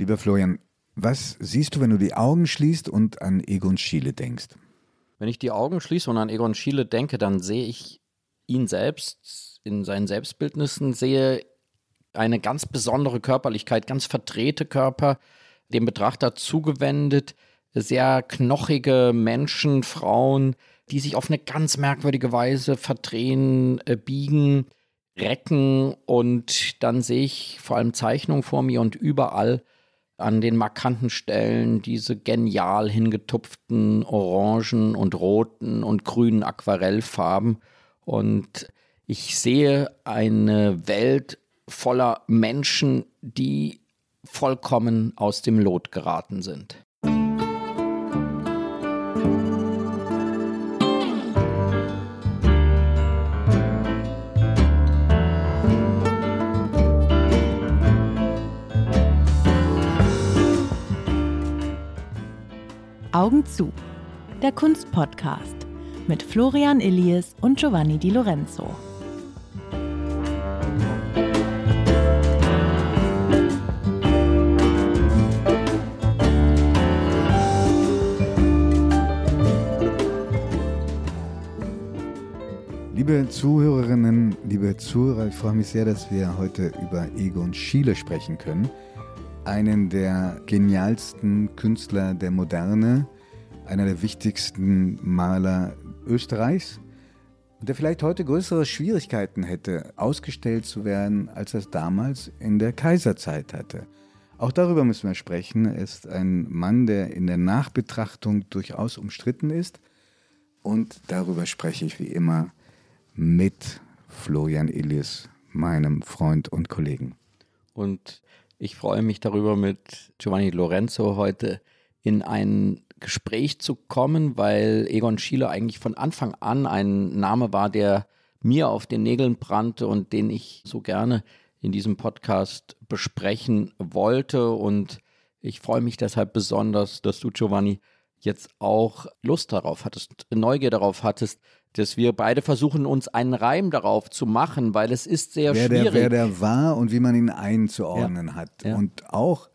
Lieber Florian, was siehst du, wenn du die Augen schließt und an Egon Schiele denkst? Wenn ich die Augen schließe und an Egon Schiele denke, dann sehe ich ihn selbst in seinen Selbstbildnissen, sehe eine ganz besondere Körperlichkeit, ganz verdrehte Körper, dem Betrachter zugewendet, sehr knochige Menschen, Frauen, die sich auf eine ganz merkwürdige Weise verdrehen, äh, biegen, recken und dann sehe ich vor allem Zeichnungen vor mir und überall an den markanten Stellen diese genial hingetupften orangen und roten und grünen Aquarellfarben und ich sehe eine Welt voller Menschen, die vollkommen aus dem Lot geraten sind. Augen zu. Der Kunstpodcast mit Florian Illies und Giovanni Di Lorenzo. Liebe Zuhörerinnen, liebe Zuhörer, ich freue mich sehr, dass wir heute über Egon Schiele sprechen können. Einen der genialsten Künstler der Moderne, einer der wichtigsten Maler Österreichs der vielleicht heute größere Schwierigkeiten hätte, ausgestellt zu werden, als er es damals in der Kaiserzeit hatte. Auch darüber müssen wir sprechen. Er ist ein Mann, der in der Nachbetrachtung durchaus umstritten ist. Und darüber spreche ich wie immer mit Florian Illis, meinem Freund und Kollegen. Und ich freue mich darüber, mit Giovanni Lorenzo heute in ein Gespräch zu kommen, weil Egon Schiele eigentlich von Anfang an ein Name war, der mir auf den Nägeln brannte und den ich so gerne in diesem Podcast besprechen wollte. Und ich freue mich deshalb besonders, dass du, Giovanni, jetzt auch Lust darauf hattest, Neugier darauf hattest, dass wir beide versuchen, uns einen Reim darauf zu machen, weil es ist sehr wer schwierig. Der, wer der war und wie man ihn einzuordnen Ja. hat. Ja. Und auch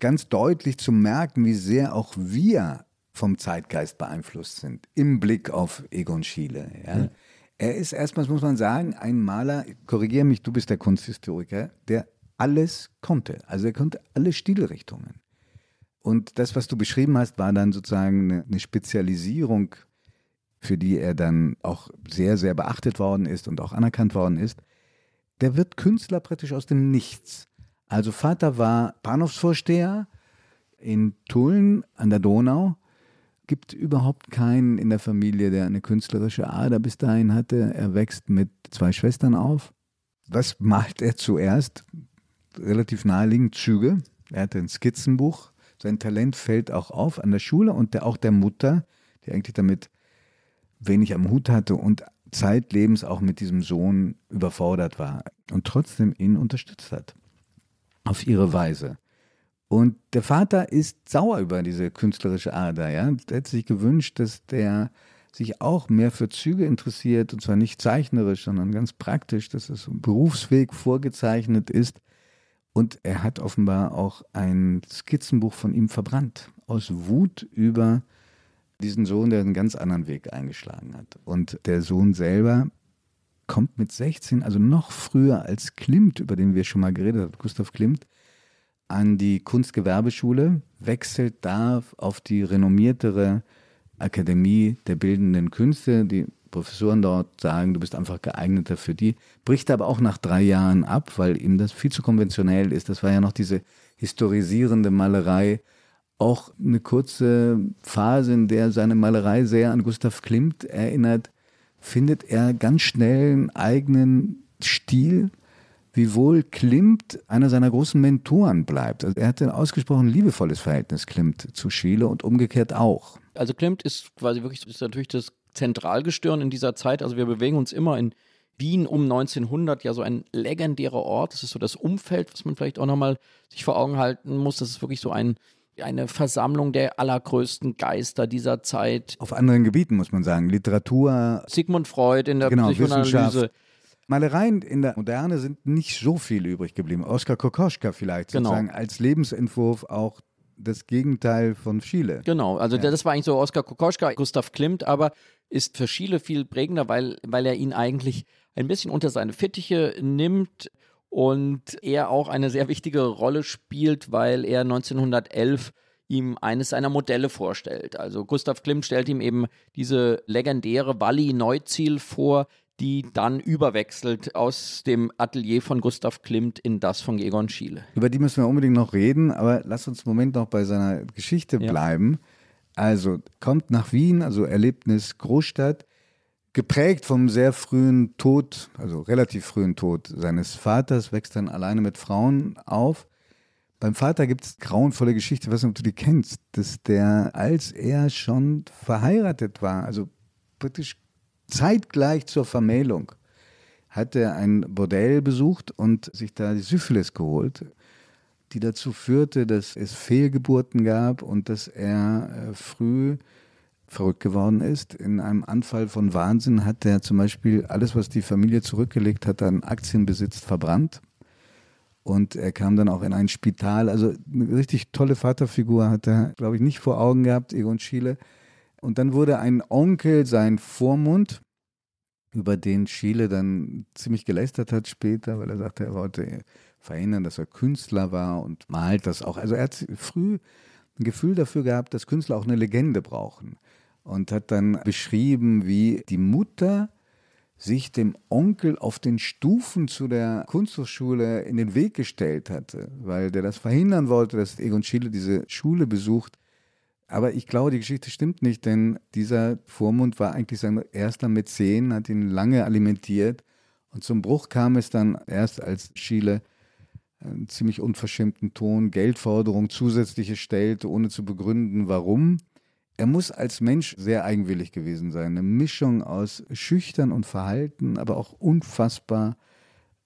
ganz deutlich zu merken, wie sehr auch wir vom Zeitgeist beeinflusst sind, im Blick auf Egon Schiele. Ja. Er ist erstmals, muss man sagen, ein Maler, korrigiere mich, du bist der Kunsthistoriker, der alles konnte. Also er konnte alle Stilrichtungen. Und das, was du beschrieben hast, war dann sozusagen eine, eine Spezialisierung, für die er dann auch sehr, sehr beachtet worden ist und auch anerkannt worden ist. Der wird Künstler praktisch aus dem Nichts. Also Vater war Bahnhofsvorsteher in Tulln an der Donau. Gibt überhaupt keinen in der Familie, der eine künstlerische Ader bis dahin hatte. Er wächst mit zwei Schwestern auf. Was malt er zuerst? Relativ naheliegend Züge. Er hatte ein Skizzenbuch. Sein Talent fällt auch auf an der Schule und der, auch der Mutter, die eigentlich damit wenig am Hut hatte und zeitlebens auch mit diesem Sohn überfordert war und trotzdem ihn unterstützt hat. Auf ihre Weise. Und der Vater ist sauer über diese künstlerische Ader. Ja? Er hat sich gewünscht, dass der sich auch mehr für Züge interessiert, und zwar nicht zeichnerisch, sondern ganz praktisch, dass es ein Berufsweg vorgezeichnet ist. Und er hat offenbar auch ein Skizzenbuch von ihm verbrannt, aus Wut über diesen Sohn, der einen ganz anderen Weg eingeschlagen hat. Und der Sohn selber kommt mit 16, also noch früher als Klimt, über den wir schon mal geredet haben, Gustav Klimt, an die Kunstgewerbeschule, wechselt da auf die renommiertere Akademie der Bildenden Künste. Die Professoren dort sagen, du bist einfach geeigneter für die, bricht aber auch nach drei Jahren ab, weil ihm das viel zu konventionell ist. Das war ja noch diese historisierende Malerei, auch eine kurze Phase, in der seine Malerei sehr an Gustav Klimt erinnert, findet er ganz schnell einen eigenen Stil, wiewohl Klimt einer seiner großen Mentoren bleibt. Also er hatte ein ausgesprochen liebevolles Verhältnis, Klimt, zu Schiele und umgekehrt auch. Also Klimt ist quasi wirklich, ist natürlich das Zentralgestirn in dieser Zeit. Also wir bewegen uns immer in Wien um 1900, ja so ein legendärer Ort. Das ist so das Umfeld, was man vielleicht auch nochmal sich vor Augen halten muss. Das ist wirklich so ein, eine Versammlung der allergrößten Geister dieser Zeit. Auf anderen Gebieten muss man sagen, Literatur, Sigmund Freud in der Genau, Psychoanalyse. Malereien in der Moderne sind nicht so viel übrig geblieben. Oskar Kokoschka vielleicht Genau. sozusagen als Lebensentwurf auch das Gegenteil von Schiele. Genau, also das war eigentlich so Oskar Kokoschka, Gustav Klimt, aber ist für Schiele viel prägender, weil, weil er ihn eigentlich ein bisschen unter seine Fittiche nimmt und er auch eine sehr wichtige Rolle spielt, weil er 1911 ihm eines seiner Modelle vorstellt. Also Gustav Klimt stellt ihm eben diese legendäre Walli Neuziel vor, die dann überwechselt aus dem Atelier von Gustav Klimt in das von Egon Schiele. Über die müssen wir unbedingt noch reden, aber lass uns einen Moment noch bei seiner Geschichte Ja. bleiben. Also kommt nach Wien, also Erlebnis Großstadt, geprägt vom sehr frühen Tod, also relativ frühen Tod seines Vaters, wächst dann alleine mit Frauen auf. Beim Vater gibt es grauenvolle Geschichte, ich weiß nicht, ob du die kennst, dass der, als er schon verheiratet war, also praktisch zeitgleich zur Vermählung, hat er ein Bordell besucht und sich da die Syphilis geholt, die dazu führte, dass es Fehlgeburten gab und dass er äh, früh verrückt geworden ist. In einem Anfall von Wahnsinn hat er zum Beispiel alles, was die Familie zurückgelegt hat, an Aktienbesitz verbrannt. Und er kam dann auch in ein Spital. Also eine richtig tolle Vaterfigur hat er, glaube ich, nicht vor Augen gehabt, Egon Schiele. Und dann wurde ein Onkel sein Vormund, über den Schiele dann ziemlich gelästert hat später, weil er sagte, er wollte verhindern, dass er Künstler war und malt das auch. Also er hat früh ein Gefühl dafür gehabt, dass Künstler auch eine Legende brauchen. Und hat dann beschrieben, wie die Mutter sich dem Onkel auf den Stufen zu der Kunsthochschule in den Weg gestellt hatte, weil der das verhindern wollte, dass Egon Schiele diese Schule besucht. Aber ich glaube, die Geschichte stimmt nicht, denn dieser Vormund war eigentlich sein erster Mäzen, hat ihn lange alimentiert. Und zum Bruch kam es dann erst, als Schiele einen ziemlich unverschämten Ton, Geldforderung zusätzliche stellte, ohne zu begründen, warum. Er muss als Mensch sehr eigenwillig gewesen sein. Eine Mischung aus schüchtern und verhalten, aber auch unfassbar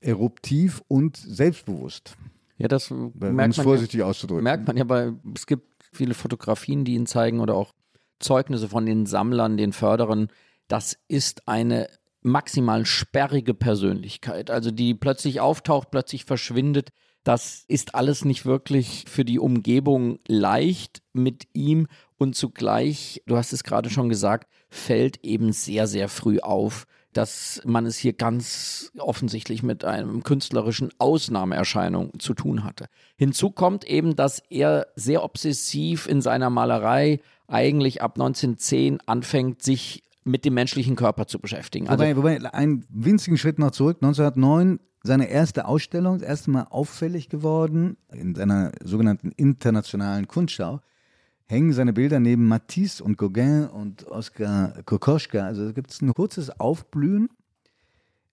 eruptiv und selbstbewusst, Ja, das um merkt es man ja. vorsichtig auszudrücken. Merkt man ja, weil es gibt viele Fotografien, die ihn zeigen oder auch Zeugnisse von den Sammlern, den Förderern. Das ist eine maximal sperrige Persönlichkeit, also die plötzlich auftaucht, plötzlich verschwindet. Das ist alles nicht wirklich für die Umgebung leicht mit ihm und zugleich, du hast es gerade schon gesagt, fällt eben sehr, sehr früh auf, dass man es hier ganz offensichtlich mit einem künstlerischen Ausnahmeerscheinung zu tun hatte. Hinzu kommt eben, dass er sehr obsessiv in seiner Malerei eigentlich ab 1910 anfängt, sich mit dem menschlichen Körper zu beschäftigen. Also, Wobei, wobei, einen winzigen Schritt noch zurück. 1909 seine erste Ausstellung, das erste Mal auffällig geworden in seiner sogenannten internationalen Kunstschau, hängen seine Bilder neben Matisse und Gauguin und Oskar Kokoschka. Also gibt es ein kurzes Aufblühen.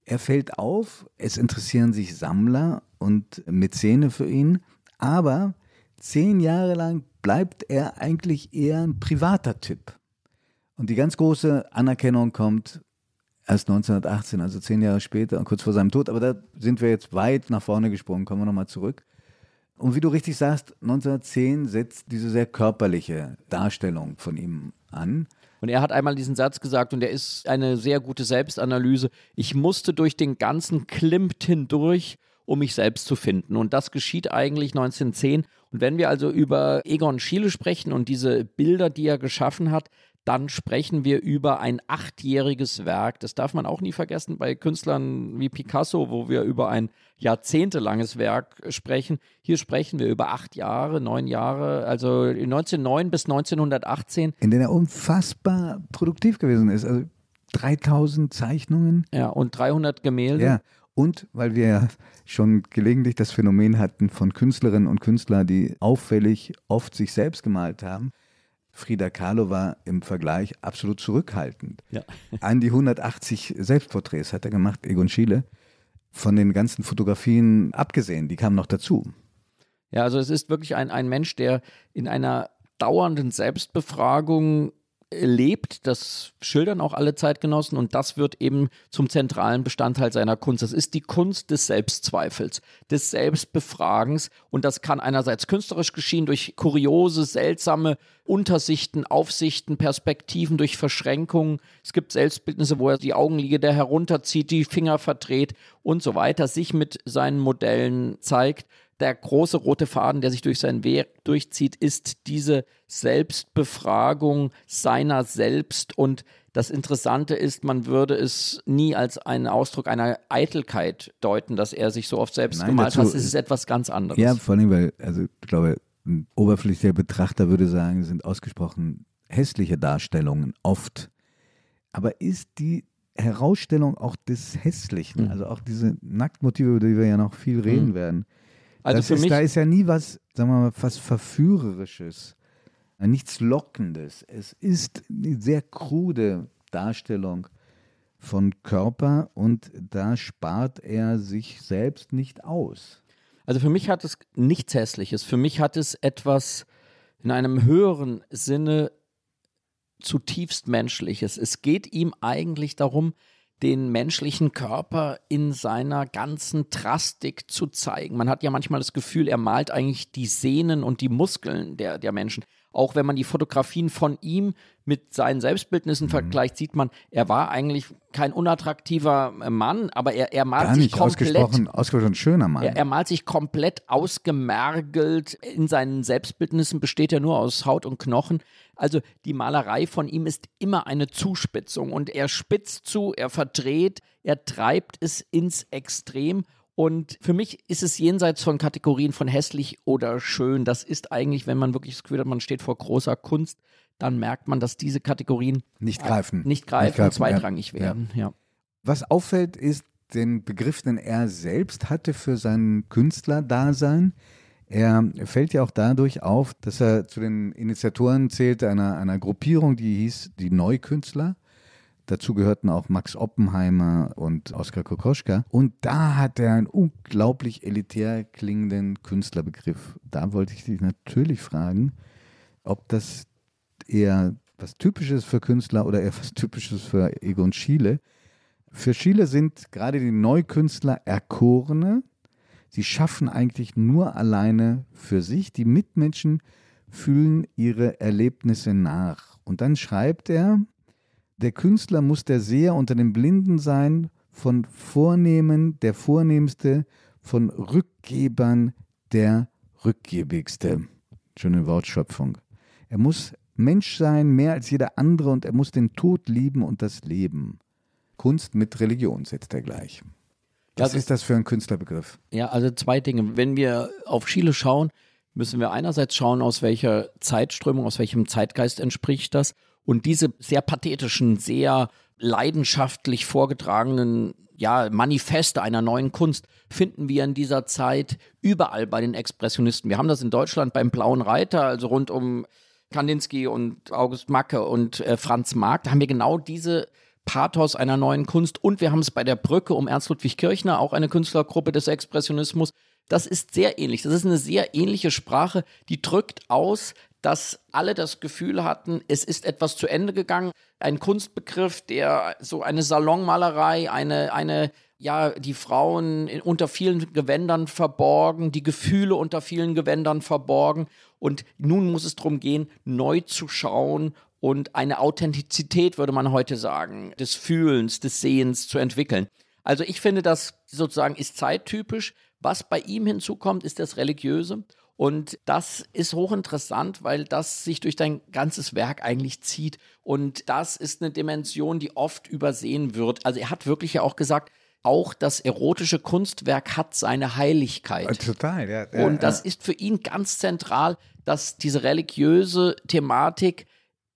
Er fällt auf, es interessieren sich Sammler und Mäzene für ihn, aber zehn Jahre lang bleibt er eigentlich eher ein privater Typ. Und die ganz große Anerkennung kommt erst 1918, also zehn Jahre später kurz vor seinem Tod. Aber da sind wir jetzt weit nach vorne gesprungen, kommen wir nochmal zurück. Und wie du richtig sagst, 1910 setzt diese sehr körperliche Darstellung von ihm an. Und er hat einmal diesen Satz gesagt, und der ist eine sehr gute Selbstanalyse. Ich musste durch den ganzen Klimt hindurch, um mich selbst zu finden. Und das geschieht eigentlich 1910. Und wenn wir also über Egon Schiele sprechen und diese Bilder, die er geschaffen hat, dann sprechen wir über ein achtjähriges Werk. Das darf man auch nie vergessen bei Künstlern wie Picasso, wo wir über ein jahrzehntelanges Werk sprechen. Hier sprechen wir über acht Jahre, neun Jahre, also 1909 bis 1918. in denen er unfassbar produktiv gewesen ist. Also 3000 Zeichnungen. Ja, und 300 Gemälde. Ja. Und weil wir ja schon gelegentlich das Phänomen hatten von Künstlerinnen und Künstlern, die auffällig oft sich selbst gemalt haben. Frida Kahlo war im Vergleich absolut zurückhaltend. Ja. An die 180 Selbstporträts hat er gemacht, Egon Schiele. Von den ganzen Fotografien abgesehen, die kamen noch dazu. Ja, also es ist wirklich ein, ein Mensch, der in einer dauernden Selbstbefragung lebt. Das schildern auch alle Zeitgenossen und das wird eben zum zentralen Bestandteil seiner Kunst. Das ist die Kunst des Selbstzweifels, des Selbstbefragens und das kann einerseits künstlerisch geschehen durch kuriose, seltsame Untersichten, Aufsichten, Perspektiven, durch Verschränkungen. Es gibt Selbstbildnisse, wo er die Augenlider herunterzieht, die Finger verdreht und so weiter, sich mit seinen Modellen zeigt der große rote Faden, der sich durch sein Werk durchzieht, ist diese Selbstbefragung seiner selbst. Und das Interessante ist, man würde es nie als einen Ausdruck einer Eitelkeit deuten, dass er sich so oft selbst Nein, gemalt hat. Es ist etwas ganz anderes. Ja, vor allem, weil, also ich glaube, ein oberflächlicher Betrachter würde sagen, es sind ausgesprochen hässliche Darstellungen oft. Aber ist die Herausstellung auch des Hässlichen, mhm. also auch diese Nacktmotive, über die wir ja noch viel reden mhm. werden, also das für ist, mich, da ist ja nie was, sagen wir mal, was Verführerisches, nichts Lockendes. Es ist eine sehr krude Darstellung von Körper und da spart er sich selbst nicht aus. Also für mich hat es nichts Hässliches. Für mich hat es etwas in einem höheren Sinne zutiefst Menschliches. Es geht ihm eigentlich darum, den menschlichen Körper in seiner ganzen Drastik zu zeigen. Man hat ja manchmal das Gefühl, er malt eigentlich die Sehnen und die Muskeln der, der Menschen. Auch wenn man die Fotografien von ihm mit seinen Selbstbildnissen mhm. vergleicht, sieht man, er war eigentlich kein unattraktiver äh, Mann, aber er, er malt Gar sich komplett. Ausgesprochen, ausgesprochen schöner Mann. Er, er, malt sich komplett ausgemergelt. In seinen Selbstbildnissen besteht er nur aus Haut und Knochen. Also die Malerei von ihm ist immer eine Zuspitzung und er spitzt zu, er verdreht, er treibt es ins Extrem und für mich ist es jenseits von Kategorien von hässlich oder schön. Das ist eigentlich, wenn man wirklich das Gefühl hat, man steht vor großer Kunst, dann merkt man, dass diese Kategorien nicht greifen, nicht greifen, nicht greifen zweitrangig ja. werden. Ja. Was auffällt, ist den Begriff, den er selbst hatte für sein Künstlerdasein. Er fällt ja auch dadurch auf, dass er zu den Initiatoren zählte einer, einer Gruppierung, die hieß die Neukünstler. Dazu gehörten auch Max Oppenheimer und Oskar Kokoschka. Und da hat er einen unglaublich elitär klingenden Künstlerbegriff. Da wollte ich dich natürlich fragen, ob das eher was Typisches für Künstler oder eher was Typisches für Egon Schiele. Für Schiele sind gerade die Neukünstler Erkorene. Sie schaffen eigentlich nur alleine für sich. Die Mitmenschen fühlen ihre Erlebnisse nach. Und dann schreibt er, der Künstler muss der Seher unter den Blinden sein, von Vornehmen der Vornehmste, von Rückgebern der Rückgiebigste. Schöne Wortschöpfung. Er muss Mensch sein, mehr als jeder andere, und er muss den Tod lieben und das Leben. Kunst mit Religion setzt er gleich. Was also, ist das für ein Künstlerbegriff? Ja, also zwei Dinge. Wenn wir auf Chile schauen, müssen wir einerseits schauen, aus welcher Zeitströmung, aus welchem Zeitgeist entspricht das und diese sehr pathetischen, sehr leidenschaftlich vorgetragenen ja, Manifeste einer neuen Kunst finden wir in dieser Zeit überall bei den Expressionisten. Wir haben das in Deutschland beim Blauen Reiter, also rund um Kandinsky und August Macke und äh, Franz Marc. Da haben wir genau diese Pathos einer neuen Kunst und wir haben es bei der Brücke um Ernst Ludwig Kirchner, auch eine Künstlergruppe des Expressionismus. Das ist sehr ähnlich. Das ist eine sehr ähnliche Sprache, die drückt aus, dass alle das Gefühl hatten, es ist etwas zu Ende gegangen. Ein Kunstbegriff, der so eine Salonmalerei, eine, eine, ja, die Frauen unter vielen Gewändern verborgen, die Gefühle unter vielen Gewändern verborgen. Und nun muss es darum gehen, neu zu schauen und eine Authentizität, würde man heute sagen, des Fühlens, des Sehens zu entwickeln. Also ich finde, das sozusagen ist zeittypisch. Was bei ihm hinzukommt, ist das Religiöse. Und das ist hochinteressant, weil das sich durch dein ganzes Werk eigentlich zieht. Und das ist eine Dimension, die oft übersehen wird. Also er hat wirklich ja auch gesagt, auch das erotische Kunstwerk hat seine Heiligkeit. Äh, total, ja. ja Und das ja. ist für ihn ganz zentral, dass diese religiöse Thematik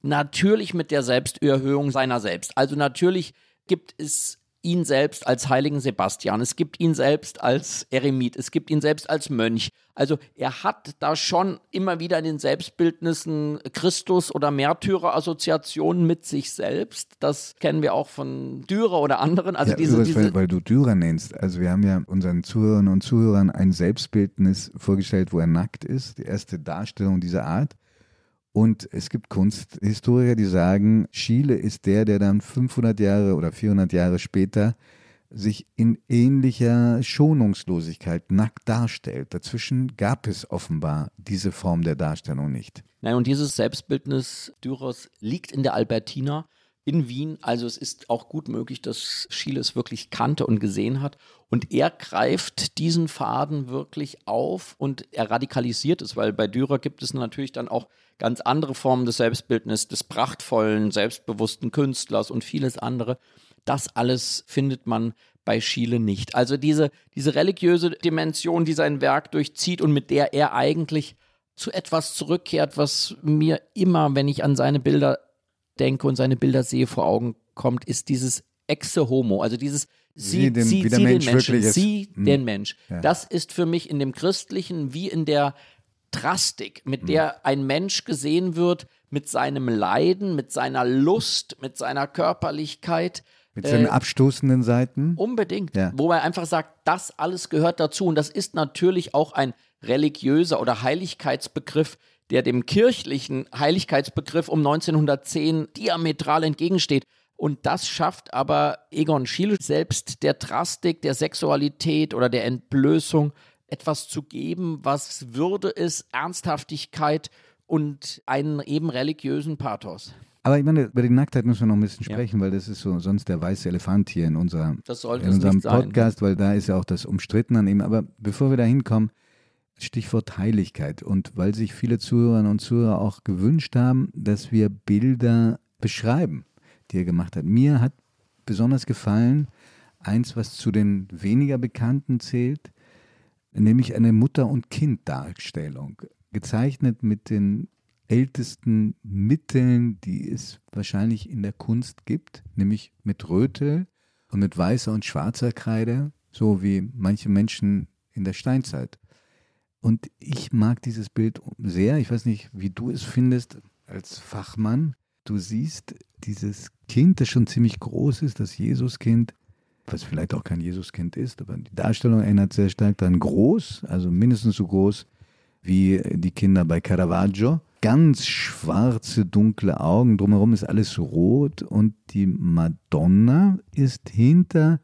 natürlich mit der Selbsterhöhung seiner selbst. Also natürlich gibt es ihn selbst als heiligen Sebastian, es gibt ihn selbst als Eremit, es gibt ihn selbst als Mönch. Also er hat da schon immer wieder in den Selbstbildnissen Christus- oder Märtyrer-Assoziationen mit sich selbst. Das kennen wir auch von Dürer oder anderen. Also ja, diese, übrigens, diese weil, weil, du Dürer nennst. Also wir haben ja unseren Zuhörern und Zuhörern ein Selbstbildnis vorgestellt, wo er nackt ist. Die erste Darstellung dieser Art. Und es gibt Kunsthistoriker, die sagen, Schiele ist der, der dann 500 Jahre oder 400 Jahre später sich in ähnlicher Schonungslosigkeit nackt darstellt. Dazwischen gab es offenbar diese Form der Darstellung nicht. Nein, und dieses Selbstbildnis Dürers liegt in der Albertina in Wien. Also es ist auch gut möglich, dass Schiele es wirklich kannte und gesehen hat. Und er greift diesen Faden wirklich auf und er radikalisiert es, weil bei Dürer gibt es natürlich dann auch ganz andere Formen des Selbstbildnisses, des prachtvollen, selbstbewussten Künstlers und vieles andere. Das alles findet man bei Schiele nicht. Also diese, diese religiöse Dimension, die sein Werk durchzieht und mit der er eigentlich zu etwas zurückkehrt, was mir immer, wenn ich an seine Bilder denke und seine Bilder sehe, vor Augen kommt, ist dieses Exe Homo, also dieses Sie, sie, den, sie, sie den Menschen, sie hm. den Mensch. Ja. Das ist für mich in dem Christlichen wie in der Drastik, mit hm. der ein Mensch gesehen wird, mit seinem Leiden, mit seiner Lust, mit seiner Körperlichkeit. Mit seinen äh, abstoßenden Seiten? Unbedingt. Ja. Wo man einfach sagt, das alles gehört dazu. Und das ist natürlich auch ein religiöser oder Heiligkeitsbegriff, der dem kirchlichen Heiligkeitsbegriff um 1910 diametral entgegensteht. Und das schafft aber Egon Schiele selbst der Drastik, der Sexualität oder der Entblößung etwas zu geben, was Würde ist, Ernsthaftigkeit und einen eben religiösen Pathos. Aber ich meine, über die Nacktheit müssen wir noch ein bisschen sprechen, ja. weil das ist so sonst der weiße Elefant hier in, unserer, in unserem Podcast, sein. weil da ist ja auch das umstritten an ihm. Aber bevor wir da hinkommen, Stichwort Heiligkeit. Und weil sich viele Zuhörerinnen und Zuhörer auch gewünscht haben, dass wir Bilder beschreiben, die er gemacht hat. Mir hat besonders gefallen eins, was zu den weniger bekannten zählt, nämlich eine Mutter- und Kind-Darstellung, gezeichnet mit den ältesten Mitteln, die es wahrscheinlich in der Kunst gibt, nämlich mit Rötel und mit weißer und schwarzer Kreide, so wie manche Menschen in der Steinzeit. Und ich mag dieses Bild sehr. Ich weiß nicht, wie du es findest als Fachmann. Du siehst dieses Kind, das schon ziemlich groß ist, das Jesuskind, was vielleicht auch kein Jesuskind ist, aber die Darstellung erinnert sehr stark daran groß, also mindestens so groß wie die Kinder bei Caravaggio. Ganz schwarze, dunkle Augen, drumherum ist alles rot und die Madonna ist hinter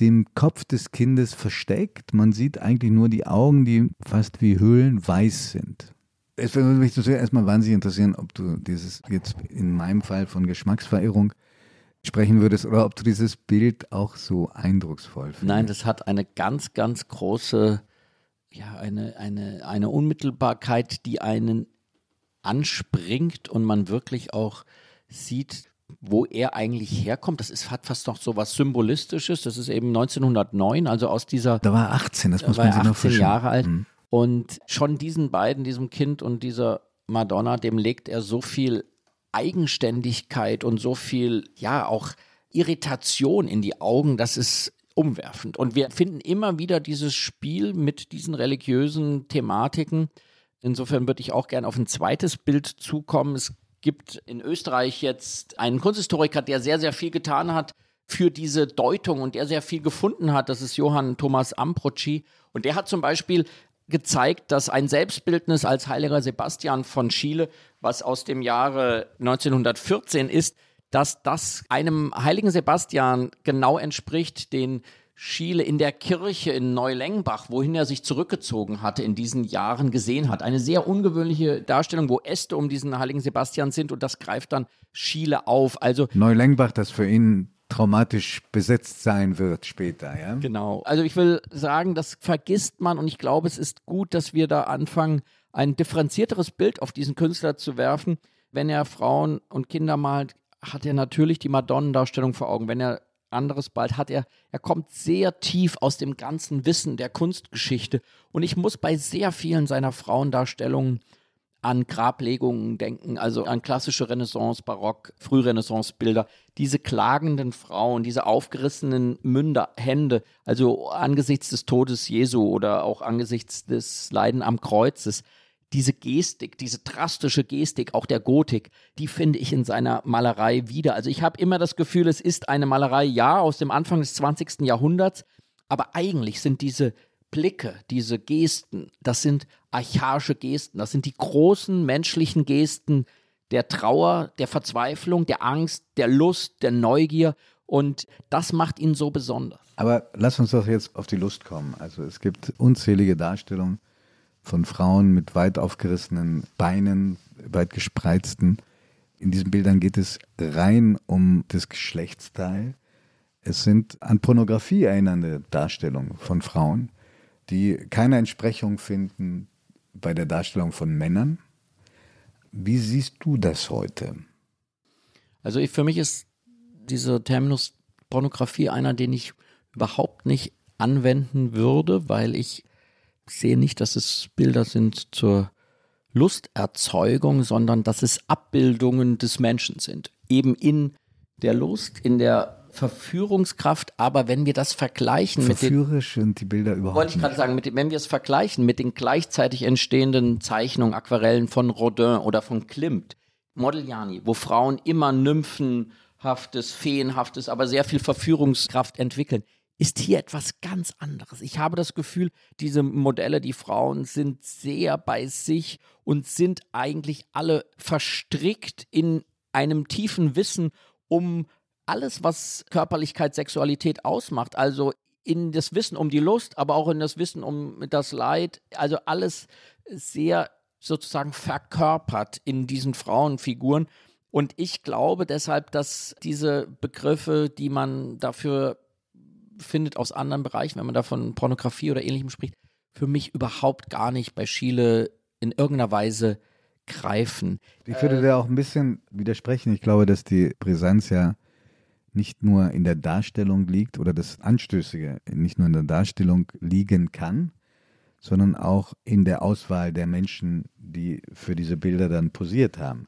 dem Kopf des Kindes versteckt. Man sieht eigentlich nur die Augen, die fast wie Höhlen weiß sind. Es würde mich erstmal wahnsinnig interessieren, ob du dieses jetzt in meinem Fall von Geschmacksverirrung sprechen würdest oder ob du dieses Bild auch so eindrucksvoll findest. Nein, das hat eine ganz, ganz große, ja, eine, eine, eine Unmittelbarkeit, die einen anspringt und man wirklich auch sieht, wo er eigentlich herkommt. Das ist, hat fast noch so was Symbolistisches. Das ist eben 1909, also aus dieser. Da war er 18, das muss man sich noch 18 Jahre alt. Mhm. Und schon diesen beiden, diesem Kind und dieser Madonna, dem legt er so viel Eigenständigkeit und so viel, ja, auch Irritation in die Augen, das ist umwerfend. Und wir finden immer wieder dieses Spiel mit diesen religiösen Thematiken. Insofern würde ich auch gerne auf ein zweites Bild zukommen. Es gibt in Österreich jetzt einen Kunsthistoriker, der sehr, sehr viel getan hat für diese Deutung und der sehr viel gefunden hat. Das ist Johann Thomas Amproci. Und der hat zum Beispiel gezeigt, dass ein Selbstbildnis als heiliger Sebastian von Chile, was aus dem Jahre 1914 ist, dass das einem heiligen Sebastian genau entspricht, den Schiele in der Kirche in Neulengbach, wohin er sich zurückgezogen hatte, in diesen Jahren gesehen hat. Eine sehr ungewöhnliche Darstellung, wo Äste um diesen heiligen Sebastian sind und das greift dann Schiele auf. Also Neulengbach, das für ihn traumatisch besetzt sein wird später, ja? Genau. Also ich will sagen, das vergisst man und ich glaube, es ist gut, dass wir da anfangen, ein differenzierteres Bild auf diesen Künstler zu werfen. Wenn er Frauen und Kinder malt, hat er natürlich die Madonnendarstellung vor Augen. Wenn er anderes bald hat er, er kommt sehr tief aus dem ganzen Wissen der Kunstgeschichte. Und ich muss bei sehr vielen seiner Frauendarstellungen an Grablegungen denken, also an klassische Renaissance, Barock, Frührenaissance-Bilder. Diese klagenden Frauen, diese aufgerissenen Münder, Hände, also angesichts des Todes Jesu oder auch angesichts des Leiden am Kreuzes diese Gestik, diese drastische Gestik auch der Gotik, die finde ich in seiner Malerei wieder. Also ich habe immer das Gefühl, es ist eine Malerei, ja, aus dem Anfang des 20. Jahrhunderts, aber eigentlich sind diese Blicke, diese Gesten, das sind archaische Gesten. Das sind die großen menschlichen Gesten der Trauer, der Verzweiflung, der Angst, der Lust, der Neugier. Und das macht ihn so besonders. Aber lass uns doch jetzt auf die Lust kommen. Also es gibt unzählige Darstellungen von Frauen mit weit aufgerissenen Beinen, weit gespreizten. In diesen Bildern geht es rein um das Geschlechtsteil. Es sind an Pornografie erinnernde Darstellungen von Frauen, die keine Entsprechung finden bei der Darstellung von Männern. Wie siehst du das heute? Also ich, für mich ist dieser Terminus Pornografie einer, den ich überhaupt nicht anwenden würde, weil ich sehe nicht, dass es Bilder sind zur Lusterzeugung, sondern dass es Abbildungen des Menschen sind. Eben in der Lust, in der Verführungskraft, aber wenn wir das vergleichen Verführerisch mit den, sind die Bilder überhaupt wollte ich gerade sagen, mit, wenn wir es vergleichen mit den gleichzeitig entstehenden Zeichnungen, Aquarellen von Rodin oder von Klimt, Modigliani, wo Frauen immer nymphenhaftes, feenhaftes, aber sehr viel Verführungskraft entwickeln, ist hier etwas ganz anderes. Ich habe das Gefühl, diese Modelle, die Frauen sind sehr bei sich und sind eigentlich alle verstrickt in einem tiefen Wissen um alles, was Körperlichkeit, Sexualität ausmacht, also in das Wissen um die Lust, aber auch in das Wissen um das Leid, also alles sehr sozusagen verkörpert in diesen Frauenfiguren. Und ich glaube deshalb, dass diese Begriffe, die man dafür findet aus anderen Bereichen, wenn man da von Pornografie oder ähnlichem spricht, für mich überhaupt gar nicht bei Schiele in irgendeiner Weise greifen. Ich würde äh, da auch ein bisschen widersprechen. Ich glaube, dass die Brisanz ja nicht nur in der Darstellung liegt oder das Anstößige nicht nur in der Darstellung liegen kann, sondern auch in der Auswahl der Menschen, die für diese Bilder dann posiert haben.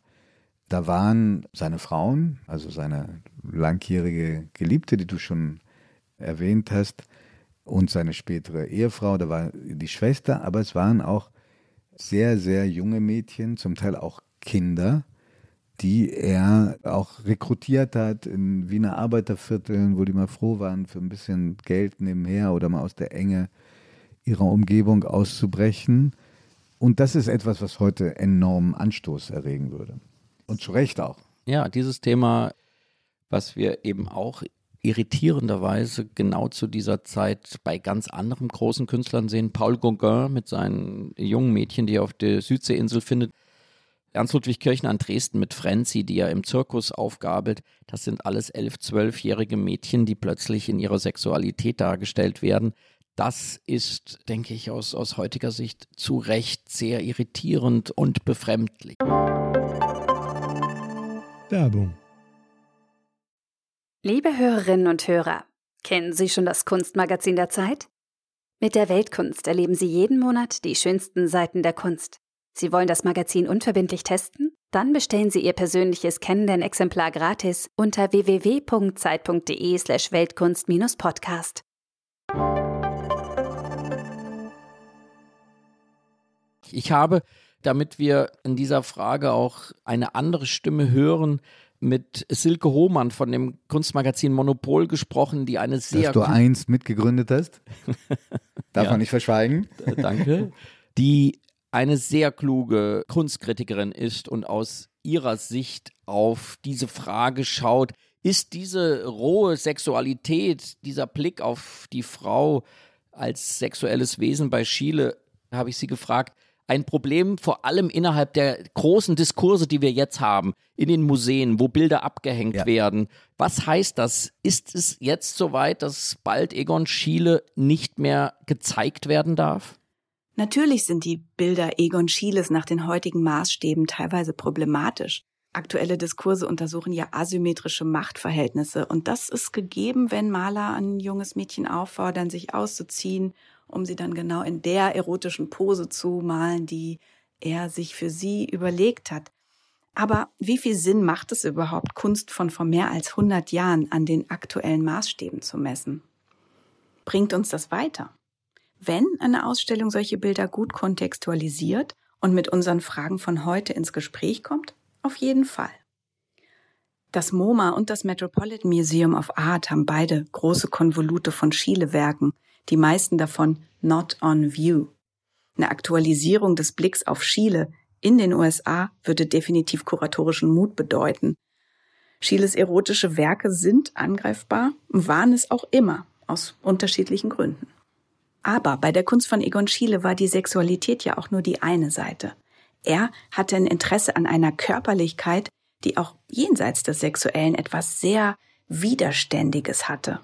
Da waren seine Frauen, also seine langjährige Geliebte, die du schon erwähnt hast, und seine spätere Ehefrau, da war die Schwester, aber es waren auch sehr, sehr junge Mädchen, zum Teil auch Kinder, die er auch rekrutiert hat in Wiener Arbeitervierteln, wo die mal froh waren, für ein bisschen Geld nebenher oder mal aus der Enge ihrer Umgebung auszubrechen. Und das ist etwas, was heute enormen Anstoß erregen würde. Und zu Recht auch. Ja, dieses Thema, was wir eben auch irritierenderweise genau zu dieser Zeit bei ganz anderen großen Künstlern sehen. Paul Gauguin mit seinen jungen Mädchen, die er auf der Südseeinsel findet, Ernst-Ludwig Kirchner an Dresden mit Frenzy, die er im Zirkus aufgabelt. Das sind alles elf-, zwölfjährige Mädchen, die plötzlich in ihrer Sexualität dargestellt werden. Das ist, denke ich, aus, aus heutiger Sicht zu Recht sehr irritierend und befremdlich. Werbung. Liebe Hörerinnen und Hörer, kennen Sie schon das Kunstmagazin der Zeit? Mit der Weltkunst erleben Sie jeden Monat die schönsten Seiten der Kunst. Sie wollen das Magazin unverbindlich testen? Dann bestellen Sie Ihr persönliches Kennenden-Exemplar gratis unter www.zeit.de/slash Weltkunst-Podcast. Ich habe, damit wir in dieser Frage auch eine andere Stimme hören, mit Silke Hohmann von dem Kunstmagazin Monopol gesprochen, die eine sehr. Dass du einst mitgegründet hast. Darf ja. man nicht verschweigen. Danke. Die eine sehr kluge Kunstkritikerin ist und aus ihrer Sicht auf diese Frage schaut, ist diese rohe Sexualität, dieser Blick auf die Frau als sexuelles Wesen bei Schiele, habe ich sie gefragt, ein Problem vor allem innerhalb der großen Diskurse, die wir jetzt haben, in den Museen, wo Bilder abgehängt ja. werden. Was heißt das? Ist es jetzt soweit, dass bald Egon Schiele nicht mehr gezeigt werden darf? Natürlich sind die Bilder Egon Schieles nach den heutigen Maßstäben teilweise problematisch. Aktuelle Diskurse untersuchen ja asymmetrische Machtverhältnisse und das ist gegeben, wenn Maler ein junges Mädchen auffordern, sich auszuziehen, um sie dann genau in der erotischen Pose zu malen, die er sich für sie überlegt hat. Aber wie viel Sinn macht es überhaupt, Kunst von vor mehr als 100 Jahren an den aktuellen Maßstäben zu messen? Bringt uns das weiter? wenn eine Ausstellung solche Bilder gut kontextualisiert und mit unseren Fragen von heute ins Gespräch kommt? Auf jeden Fall. Das MoMA und das Metropolitan Museum of Art haben beide große Konvolute von Schiele-Werken, die meisten davon not on view. Eine Aktualisierung des Blicks auf Schiele in den USA würde definitiv kuratorischen Mut bedeuten. Schieles erotische Werke sind angreifbar, waren es auch immer, aus unterschiedlichen Gründen. Aber bei der Kunst von Egon Schiele war die Sexualität ja auch nur die eine Seite. Er hatte ein Interesse an einer Körperlichkeit, die auch jenseits des Sexuellen etwas sehr Widerständiges hatte.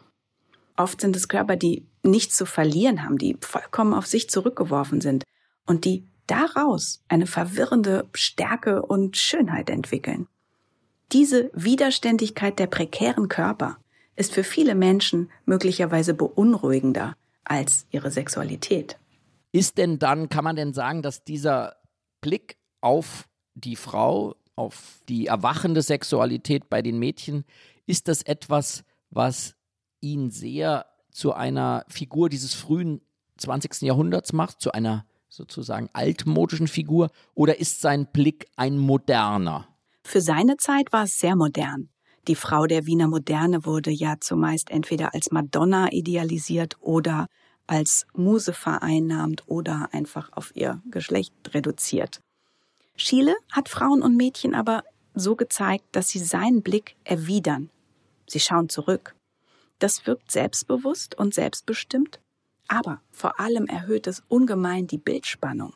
Oft sind es Körper, die nichts zu verlieren haben, die vollkommen auf sich zurückgeworfen sind und die daraus eine verwirrende Stärke und Schönheit entwickeln. Diese Widerständigkeit der prekären Körper ist für viele Menschen möglicherweise beunruhigender als ihre Sexualität. Ist denn dann, kann man denn sagen, dass dieser Blick auf die Frau, auf die erwachende Sexualität bei den Mädchen, ist das etwas, was ihn sehr zu einer Figur dieses frühen 20. Jahrhunderts macht, zu einer sozusagen altmodischen Figur, oder ist sein Blick ein moderner? Für seine Zeit war es sehr modern. Die Frau der Wiener Moderne wurde ja zumeist entweder als Madonna idealisiert oder als Muse vereinnahmt oder einfach auf ihr Geschlecht reduziert. Schiele hat Frauen und Mädchen aber so gezeigt, dass sie seinen Blick erwidern. Sie schauen zurück. Das wirkt selbstbewusst und selbstbestimmt, aber vor allem erhöht es ungemein die Bildspannung.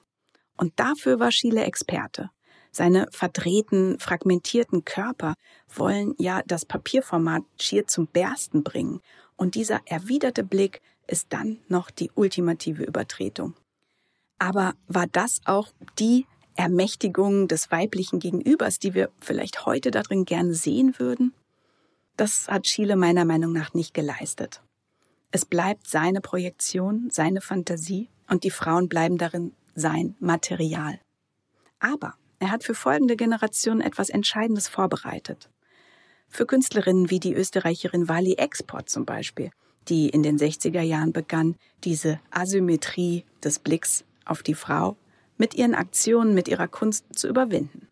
Und dafür war Schiele Experte. Seine verdrehten, fragmentierten Körper wollen ja das Papierformat schier zum Bersten bringen. Und dieser erwiderte Blick ist dann noch die ultimative Übertretung. Aber war das auch die Ermächtigung des weiblichen Gegenübers, die wir vielleicht heute darin gern sehen würden? Das hat Schiele meiner Meinung nach nicht geleistet. Es bleibt seine Projektion, seine Fantasie und die Frauen bleiben darin sein Material. Aber er hat für folgende Generationen etwas Entscheidendes vorbereitet. Für Künstlerinnen wie die Österreicherin Wally Export zum Beispiel, die in den 60er Jahren begann, diese Asymmetrie des Blicks auf die Frau mit ihren Aktionen, mit ihrer Kunst zu überwinden.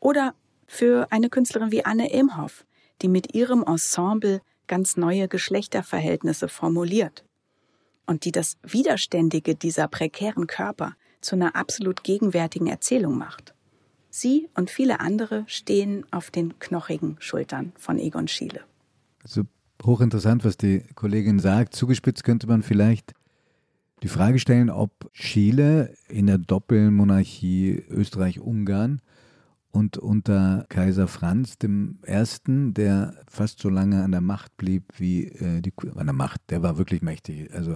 Oder für eine Künstlerin wie Anne Imhoff, die mit ihrem Ensemble ganz neue Geschlechterverhältnisse formuliert und die das Widerständige dieser prekären Körper zu einer absolut gegenwärtigen Erzählung macht. Sie und viele andere stehen auf den knochigen Schultern von Egon Schiele. Also hochinteressant, was die Kollegin sagt. Zugespitzt könnte man vielleicht die Frage stellen, ob Schiele in der Doppelmonarchie Österreich-Ungarn und unter Kaiser Franz dem Ersten, der fast so lange an der Macht blieb wie äh, die an der Macht, der war wirklich mächtig. Also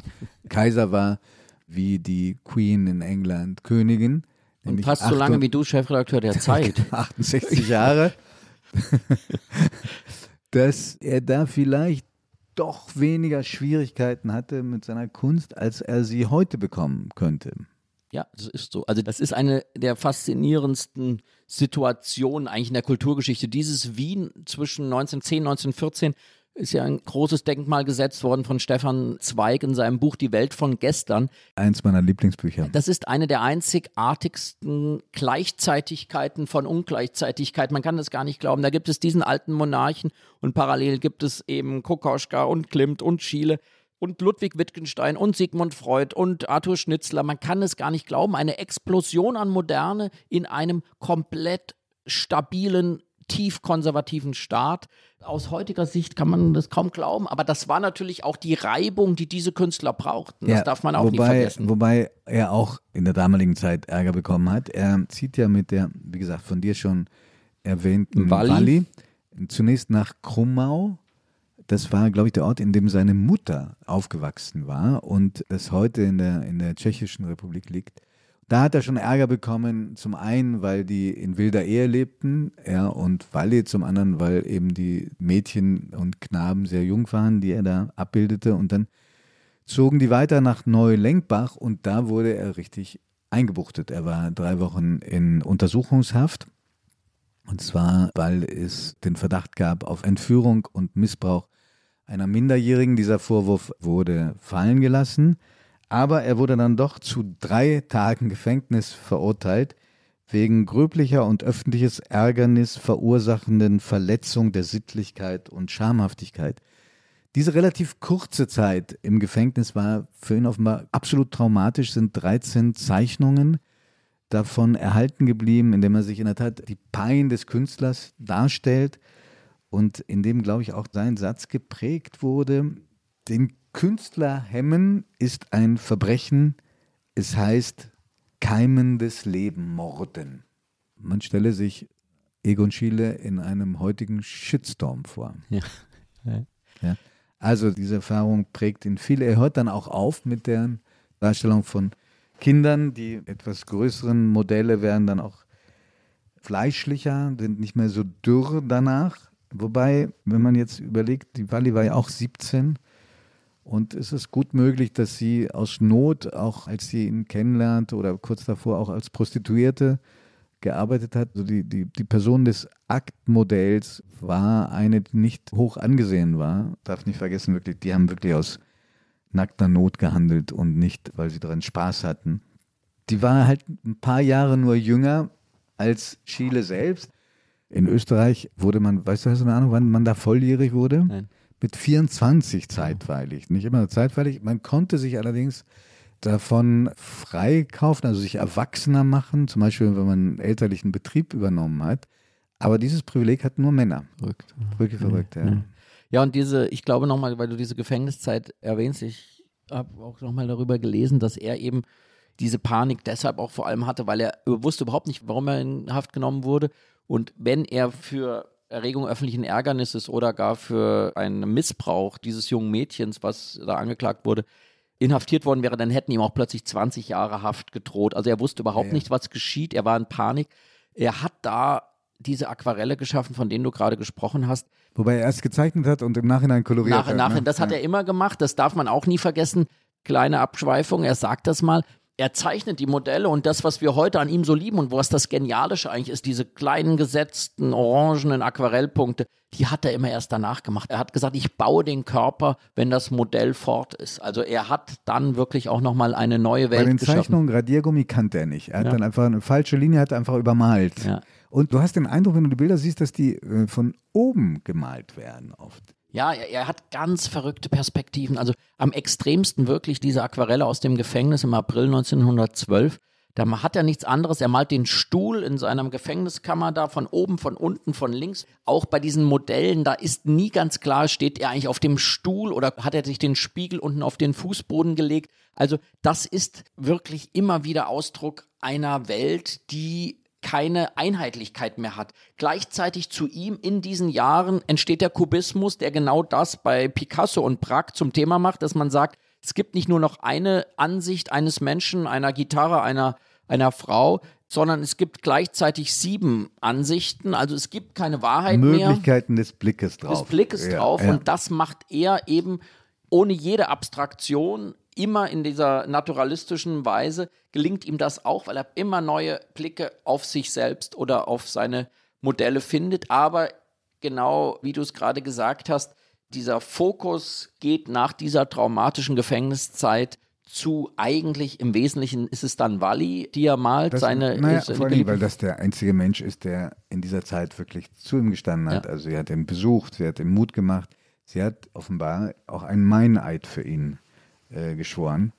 Kaiser war wie die Queen in England Königin und fast so lange wie du Chefredakteur der Zeit. 68 Jahre. dass er da vielleicht doch weniger Schwierigkeiten hatte mit seiner Kunst, als er sie heute bekommen könnte. Ja, das ist so. Also das ist eine der faszinierendsten Situationen eigentlich in der Kulturgeschichte. Dieses Wien zwischen 1910 und 1914 ist ja ein großes Denkmal gesetzt worden von Stefan Zweig in seinem Buch Die Welt von gestern. Eins meiner Lieblingsbücher. Das ist eine der einzigartigsten Gleichzeitigkeiten von Ungleichzeitigkeit. Man kann das gar nicht glauben. Da gibt es diesen alten Monarchen und parallel gibt es eben Kokoschka und Klimt und Schiele und Ludwig Wittgenstein und Sigmund Freud und Arthur Schnitzler. Man kann es gar nicht glauben. Eine Explosion an Moderne in einem komplett stabilen tief konservativen Staat. Aus heutiger Sicht kann man das kaum glauben, aber das war natürlich auch die Reibung, die diese Künstler brauchten. Das ja, darf man auch wobei, nicht vergessen. Wobei er auch in der damaligen Zeit Ärger bekommen hat. Er zieht ja mit der, wie gesagt, von dir schon erwähnten Walli, Walli zunächst nach Krummau. Das war, glaube ich, der Ort, in dem seine Mutter aufgewachsen war und das heute in der, in der Tschechischen Republik liegt. Da hat er schon Ärger bekommen, zum einen, weil die in wilder Ehe lebten, ja, und Walli zum anderen, weil eben die Mädchen und Knaben sehr jung waren, die er da abbildete. Und dann zogen die weiter nach Neulenkbach und da wurde er richtig eingebuchtet. Er war drei Wochen in Untersuchungshaft. Und zwar, weil es den Verdacht gab auf Entführung und Missbrauch einer Minderjährigen. Dieser Vorwurf wurde fallen gelassen. Aber er wurde dann doch zu drei Tagen Gefängnis verurteilt, wegen gröblicher und öffentliches Ärgernis verursachenden Verletzung der Sittlichkeit und Schamhaftigkeit. Diese relativ kurze Zeit im Gefängnis war für ihn offenbar absolut traumatisch, sind 13 Zeichnungen davon erhalten geblieben, indem er sich in der Tat die Pein des Künstlers darstellt und in dem, glaube ich, auch sein Satz geprägt wurde, den Künstler hemmen ist ein Verbrechen, es heißt keimendes Leben morden. Man stelle sich Egon Schiele in einem heutigen Shitstorm vor. Ja. ja. Also diese Erfahrung prägt ihn viel. Er hört dann auch auf mit der Darstellung von Kindern. Die etwas größeren Modelle werden dann auch fleischlicher, sind nicht mehr so dürr danach. Wobei, wenn man jetzt überlegt, die Wally war ja auch 17 und es ist gut möglich, dass sie aus Not, auch als sie ihn kennenlernte oder kurz davor auch als Prostituierte gearbeitet hat. Also die, die, die Person des Aktmodells war eine, die nicht hoch angesehen war. Darf nicht vergessen, wirklich, die haben wirklich aus nackter Not gehandelt und nicht, weil sie daran Spaß hatten. Die war halt ein paar Jahre nur jünger als Chile selbst. In Österreich wurde man, weißt du, hast du eine Ahnung, wann man da volljährig wurde? Nein mit 24 zeitweilig. Nicht immer zeitweilig. Man konnte sich allerdings davon freikaufen, also sich erwachsener machen, zum Beispiel, wenn man einen elterlichen Betrieb übernommen hat. Aber dieses Privileg hatten nur Männer. Verrückt. Wirklich verrückt, ja. ja. Ja, und diese, ich glaube nochmal, weil du diese Gefängniszeit erwähnst, ich habe auch nochmal darüber gelesen, dass er eben diese Panik deshalb auch vor allem hatte, weil er wusste überhaupt nicht, warum er in Haft genommen wurde. Und wenn er für Erregung öffentlichen Ärgernisses oder gar für einen Missbrauch dieses jungen Mädchens, was da angeklagt wurde, inhaftiert worden wäre, dann hätten ihm auch plötzlich 20 Jahre Haft gedroht. Also er wusste überhaupt ja. nicht, was geschieht. Er war in Panik. Er hat da diese Aquarelle geschaffen, von denen du gerade gesprochen hast. Wobei er erst gezeichnet hat und im Nachhinein koloriert Nach, hat. Nachhinein, ne? Das hat ja. er immer gemacht, das darf man auch nie vergessen. Kleine Abschweifung, er sagt das mal er zeichnet die Modelle und das, was wir heute an ihm so lieben und was das Genialische eigentlich ist, diese kleinen gesetzten orangenen Aquarellpunkte, die hat er immer erst danach gemacht. Er hat gesagt, ich baue den Körper, wenn das Modell fort ist. Also er hat dann wirklich auch nochmal eine neue Welt Bei den geschaffen. Zeichnungen Radiergummi kannte er nicht. Er hat ja. dann einfach eine falsche Linie, hat einfach übermalt. Ja. Und du hast den Eindruck, wenn du die Bilder siehst, dass die äh, von oben gemalt werden oft. Ja, er, er, hat ganz verrückte Perspektiven. Also am extremsten wirklich diese Aquarelle aus dem Gefängnis im April 1912. Da hat er nichts anderes. Er malt den Stuhl in seiner Gefängniskammer da von oben, von unten, von links. Auch bei diesen Modellen, da ist nie ganz klar, steht er eigentlich auf dem Stuhl oder hat er sich den Spiegel unten auf den Fußboden gelegt. Also das ist wirklich immer wieder Ausdruck einer Welt, die keine Einheitlichkeit mehr hat. Gleichzeitig zu ihm in diesen Jahren entsteht der Kubismus, der genau das bei Picasso und Braque zum Thema macht, dass man sagt, es gibt nicht nur noch eine Ansicht eines Menschen, einer Gitarre, einer, einer Frau, sondern es gibt gleichzeitig sieben Ansichten. Also es gibt keine Wahrheit Möglichkeiten mehr. Möglichkeiten des Blickes drauf. Des Blickes ja, drauf. Ja. Und das macht er eben ohne jede Abstraktion immer in dieser naturalistischen Weise gelingt ihm das auch, weil er immer neue Blicke auf sich selbst oder auf seine Modelle findet. Aber genau wie du es gerade gesagt hast, dieser Fokus geht nach dieser traumatischen Gefängniszeit zu eigentlich im Wesentlichen ist es dann Wally, die er malt. Das, seine, naja, vor allem, weil das der einzige Mensch ist, der in dieser Zeit wirklich zu ihm gestanden hat. Ja. Also sie hat ihn besucht, sie hat ihm Mut gemacht. Sie hat offenbar auch einen Meineid für ihn äh, geschworen.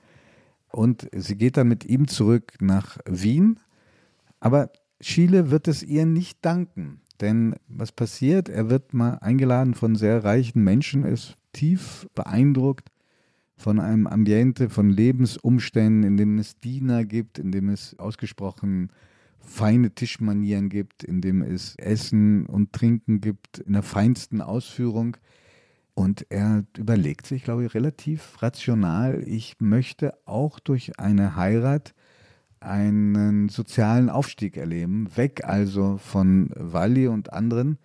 Und sie geht dann mit ihm zurück nach Wien. Aber Chile wird es ihr nicht danken. Denn was passiert? Er wird mal eingeladen von sehr reichen Menschen, ist tief beeindruckt von einem Ambiente, von Lebensumständen, in dem es Diener gibt, in dem es ausgesprochen feine Tischmanieren gibt, in dem es Essen und Trinken gibt, in der feinsten Ausführung. Und er überlegt sich, glaube ich, relativ rational, ich möchte auch durch eine Heirat einen sozialen Aufstieg erleben, weg also von Walli und anderen,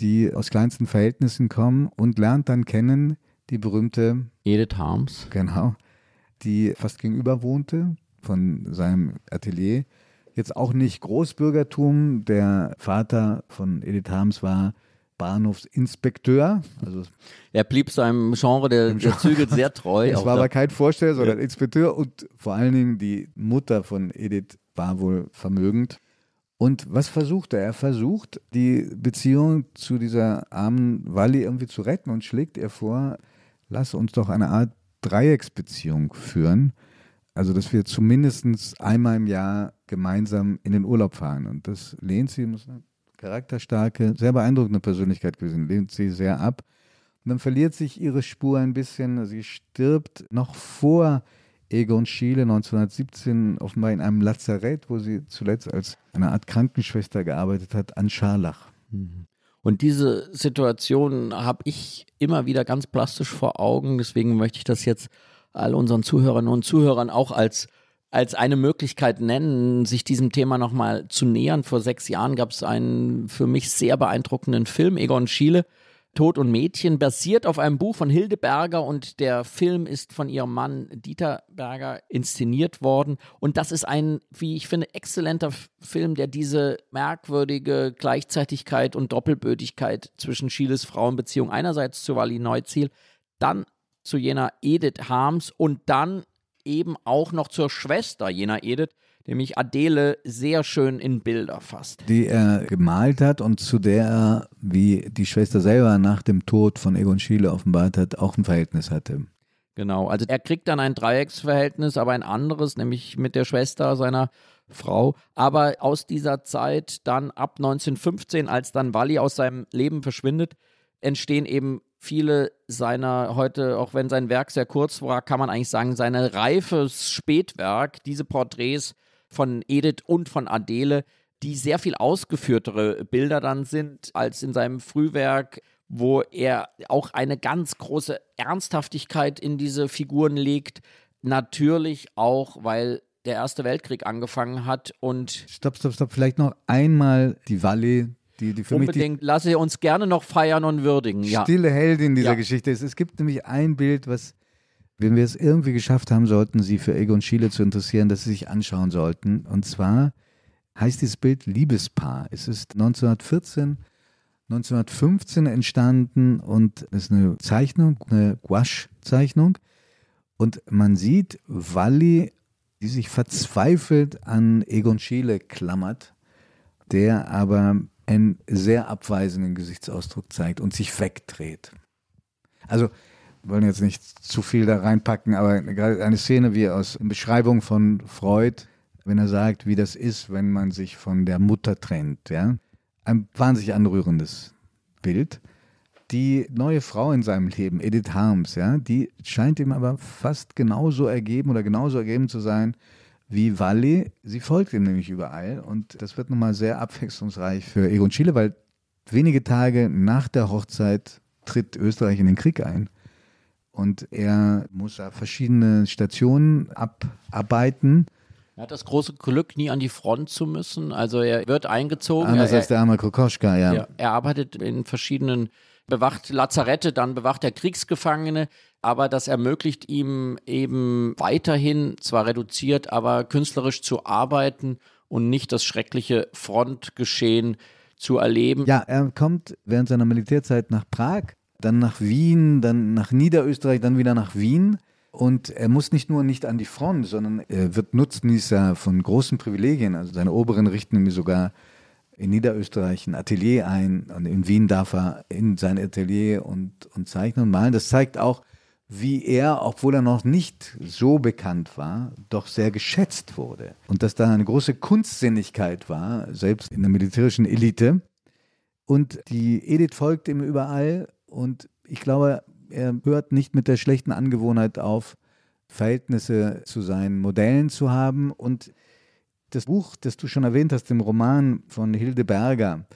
die aus kleinsten Verhältnissen kommen und lernt dann kennen die berühmte Edith Harms. Genau, die fast gegenüber wohnte von seinem Atelier. Jetzt auch nicht Großbürgertum. Der Vater von Edith Harms war Bahnhofsinspekteur. Also er blieb seinem Genre der, der Züge sehr treu. Es war aber kein Vorsteller, sondern ja. Inspekteur und vor allen Dingen die Mutter von Edith war wohl vermögend. Und was versucht er? Er versucht, die Beziehung zu dieser armen Wally irgendwie zu retten und schlägt ihr vor, lass uns doch eine Art Dreiecksbeziehung führen. Also, dass wir zumindest einmal im Jahr gemeinsam in den Urlaub fahren. Und das lehnt sie, muss eine charakterstarke, sehr beeindruckende Persönlichkeit gewesen, lehnt sie sehr ab. Und dann verliert sich ihre Spur ein bisschen. Sie stirbt noch vor Egon Schiele 1917 offenbar in einem Lazarett, wo sie zuletzt als eine Art Krankenschwester gearbeitet hat, an Scharlach. Mhm. Und diese Situation habe ich immer wieder ganz plastisch vor Augen. Deswegen möchte ich das jetzt all unseren Zuhörerinnen und Zuhörern auch als, als eine Möglichkeit nennen, sich diesem Thema nochmal zu nähern. Vor sechs Jahren gab es einen für mich sehr beeindruckenden Film, Egon Schiele, Tod und Mädchen, basiert auf einem Buch von Hilde Berger und der Film ist von ihrem Mann Dieter Berger inszeniert worden. Und das ist ein, wie ich finde, exzellenter Film, der diese merkwürdige Gleichzeitigkeit und Doppelbödigkeit zwischen Schieles Frauenbeziehung einerseits zu Wally Neuziel, dann zu jener Edith Harms und dann eben auch noch zur Schwester jener Edith, nämlich Adele, sehr schön in Bilder fasst. Die er gemalt hat und zu der er, wie die Schwester selber nach dem Tod von Egon Schiele offenbart hat, auch ein Verhältnis hatte. Genau, also er kriegt dann ein Dreiecksverhältnis, aber ein anderes, nämlich mit der Schwester seiner Frau. Aber aus dieser Zeit dann ab 1915, als dann Walli aus seinem Leben verschwindet, entstehen eben viele seiner heute, auch wenn sein Werk sehr kurz war, kann man eigentlich sagen, seine reifes Spätwerk, diese Porträts von Edith und von Adele, die sehr viel ausgeführtere Bilder dann sind als in seinem Frühwerk, wo er auch eine ganz große Ernsthaftigkeit in diese Figuren legt. Natürlich auch, weil der Erste Weltkrieg angefangen hat und. Stopp, stopp, stopp. Vielleicht noch einmal die Valley, die, die für Unbedingt. mich. Die Lasse uns gerne noch feiern und würdigen. Stille Heldin dieser ja. Geschichte ist. Es gibt nämlich ein Bild, was wenn wir es irgendwie geschafft haben sollten, Sie für Egon Schiele zu interessieren, dass Sie sich anschauen sollten. Und zwar heißt dieses Bild Liebespaar. Es ist 1914, 1915 entstanden und es ist eine Zeichnung, eine Gouache-Zeichnung. Und man sieht Walli, die sich verzweifelt an Egon Schiele klammert, der aber einen sehr abweisenden Gesichtsausdruck zeigt und sich wegdreht. Also wollen jetzt nicht zu viel da reinpacken, aber gerade eine Szene wie aus Beschreibung von Freud, wenn er sagt, wie das ist, wenn man sich von der Mutter trennt, ja. Ein wahnsinnig anrührendes Bild. Die neue Frau in seinem Leben, Edith Harms, ja, die scheint ihm aber fast genauso ergeben oder genauso ergeben zu sein wie Walli. Sie folgt ihm nämlich überall und das wird nochmal sehr abwechslungsreich für Egon Schiele, weil wenige Tage nach der Hochzeit tritt Österreich in den Krieg ein. Und er muss da verschiedene Stationen abarbeiten. Er hat das große Glück, nie an die Front zu müssen. Also er wird eingezogen. Anders er, als der arme Kokoschka, ja. Er, er arbeitet in verschiedenen, bewacht Lazarette, dann bewacht er Kriegsgefangene. Aber das ermöglicht ihm eben weiterhin, zwar reduziert, aber künstlerisch zu arbeiten und nicht das schreckliche Frontgeschehen zu erleben. Ja, er kommt während seiner Militärzeit nach Prag dann nach Wien, dann nach Niederösterreich, dann wieder nach Wien. Und er muss nicht nur nicht an die Front, sondern er wird Nutznießer von großen Privilegien. Also seine Oberen richten ihm sogar in Niederösterreich ein Atelier ein und in Wien darf er in sein Atelier und, und zeichnen und malen. Das zeigt auch, wie er, obwohl er noch nicht so bekannt war, doch sehr geschätzt wurde. Und dass da eine große Kunstsinnigkeit war, selbst in der militärischen Elite. Und die Edith folgt ihm überall und ich glaube, er hört nicht mit der schlechten Angewohnheit auf, Verhältnisse zu seinen Modellen zu haben. Und das Buch, das du schon erwähnt hast, dem Roman von Hilde Berger,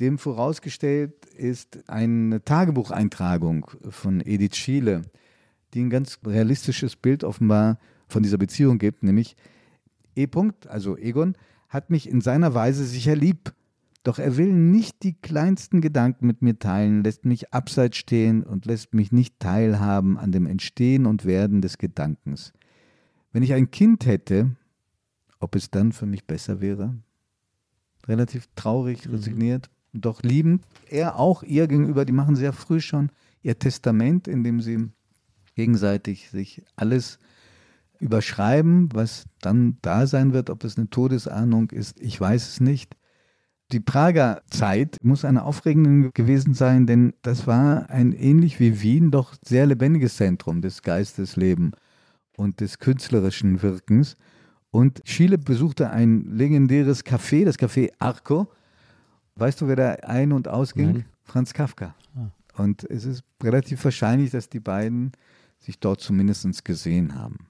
dem vorausgestellt ist eine Tagebucheintragung von Edith Schiele, die ein ganz realistisches Bild offenbar von dieser Beziehung gibt, nämlich E. -Punkt, also Egon, hat mich in seiner Weise sicher lieb, doch er will nicht die kleinsten Gedanken mit mir teilen, lässt mich abseits stehen und lässt mich nicht teilhaben an dem Entstehen und Werden des Gedankens. Wenn ich ein Kind hätte, ob es dann für mich besser wäre? Relativ traurig, resigniert, mhm. doch liebend. Er auch ihr gegenüber, die machen sehr früh schon ihr Testament, in dem sie gegenseitig sich alles überschreiben, was dann da sein wird, ob es eine Todesahnung ist, ich weiß es nicht. Die Prager Zeit muss eine aufregende gewesen sein, denn das war ein ähnlich wie Wien doch sehr lebendiges Zentrum des Geisteslebens und des künstlerischen Wirkens. Und Schiele besuchte ein legendäres Café, das Café Arco. Weißt du, wer da ein- und ausging? Nein. Franz Kafka. Und es ist relativ wahrscheinlich, dass die beiden sich dort zumindest gesehen haben.